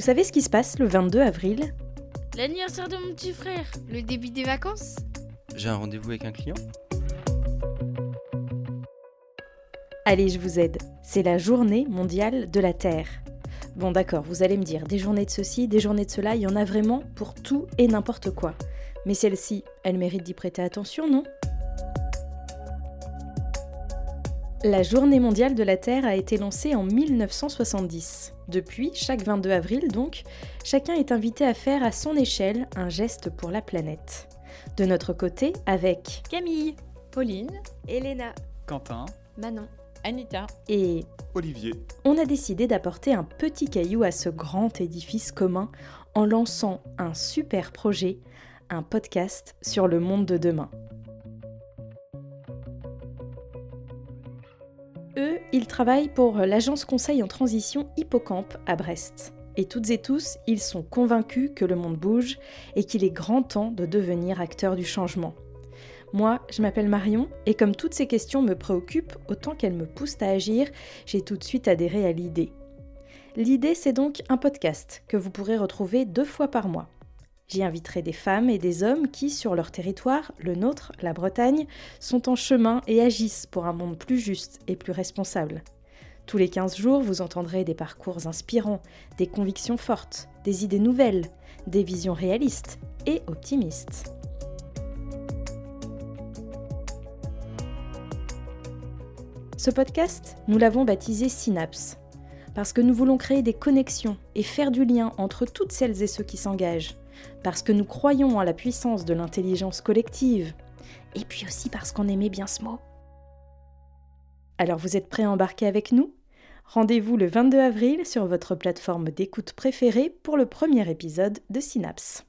Vous savez ce qui se passe le 22 avril L'anniversaire de mon petit frère. Le début des vacances J'ai un rendez-vous avec un client Allez, je vous aide. C'est la journée mondiale de la Terre. Bon d'accord, vous allez me dire, des journées de ceci, des journées de cela, il y en a vraiment pour tout et n'importe quoi. Mais celle-ci, elle mérite d'y prêter attention, non? La journée mondiale de la Terre a été lancée en 1970. Depuis, chaque 22 avril donc, chacun est invité à faire à son échelle un geste pour la planète. De notre côté, avec Camille. Pauline, Elena, Quentin, Manon. Anita. et Olivier. on a décidé d'apporter un petit caillou à ce grand édifice commun en lançant un super projet, un podcast sur le monde de demain. Eux, ils travaillent pour l'agence conseil en transition Hippocampe à Brest. Et toutes et tous, ils sont convaincus que le monde bouge et qu'il est grand temps de devenir acteur du changement. Moi, je m'appelle Marion, et comme toutes ces questions me préoccupent autant qu'elles me poussent à agir, j'ai tout de suite adhéré à l'idée. L'idée, c'est donc un podcast que vous pourrez retrouver deux fois par mois. J'y inviterai des femmes et des hommes qui, sur leur territoire, le nôtre, la Bretagne, sont en chemin et agissent pour un monde plus juste et plus responsable. Tous les 15 jours, vous entendrez des parcours inspirants, des convictions fortes, des idées nouvelles, des visions réalistes et optimistes. Ce podcast, nous l'avons baptisé Synapse, parce que nous voulons créer des connexions et faire du lien entre toutes celles et ceux qui s'engagent, parce que nous croyons en la puissance de l'intelligence collective, et puis aussi parce qu'on aimait bien ce mot. Alors vous êtes prêts à embarquer avec nous? Rendez-vous le 22 avril sur votre plateforme d'écoute préférée pour le premier épisode de Synapse.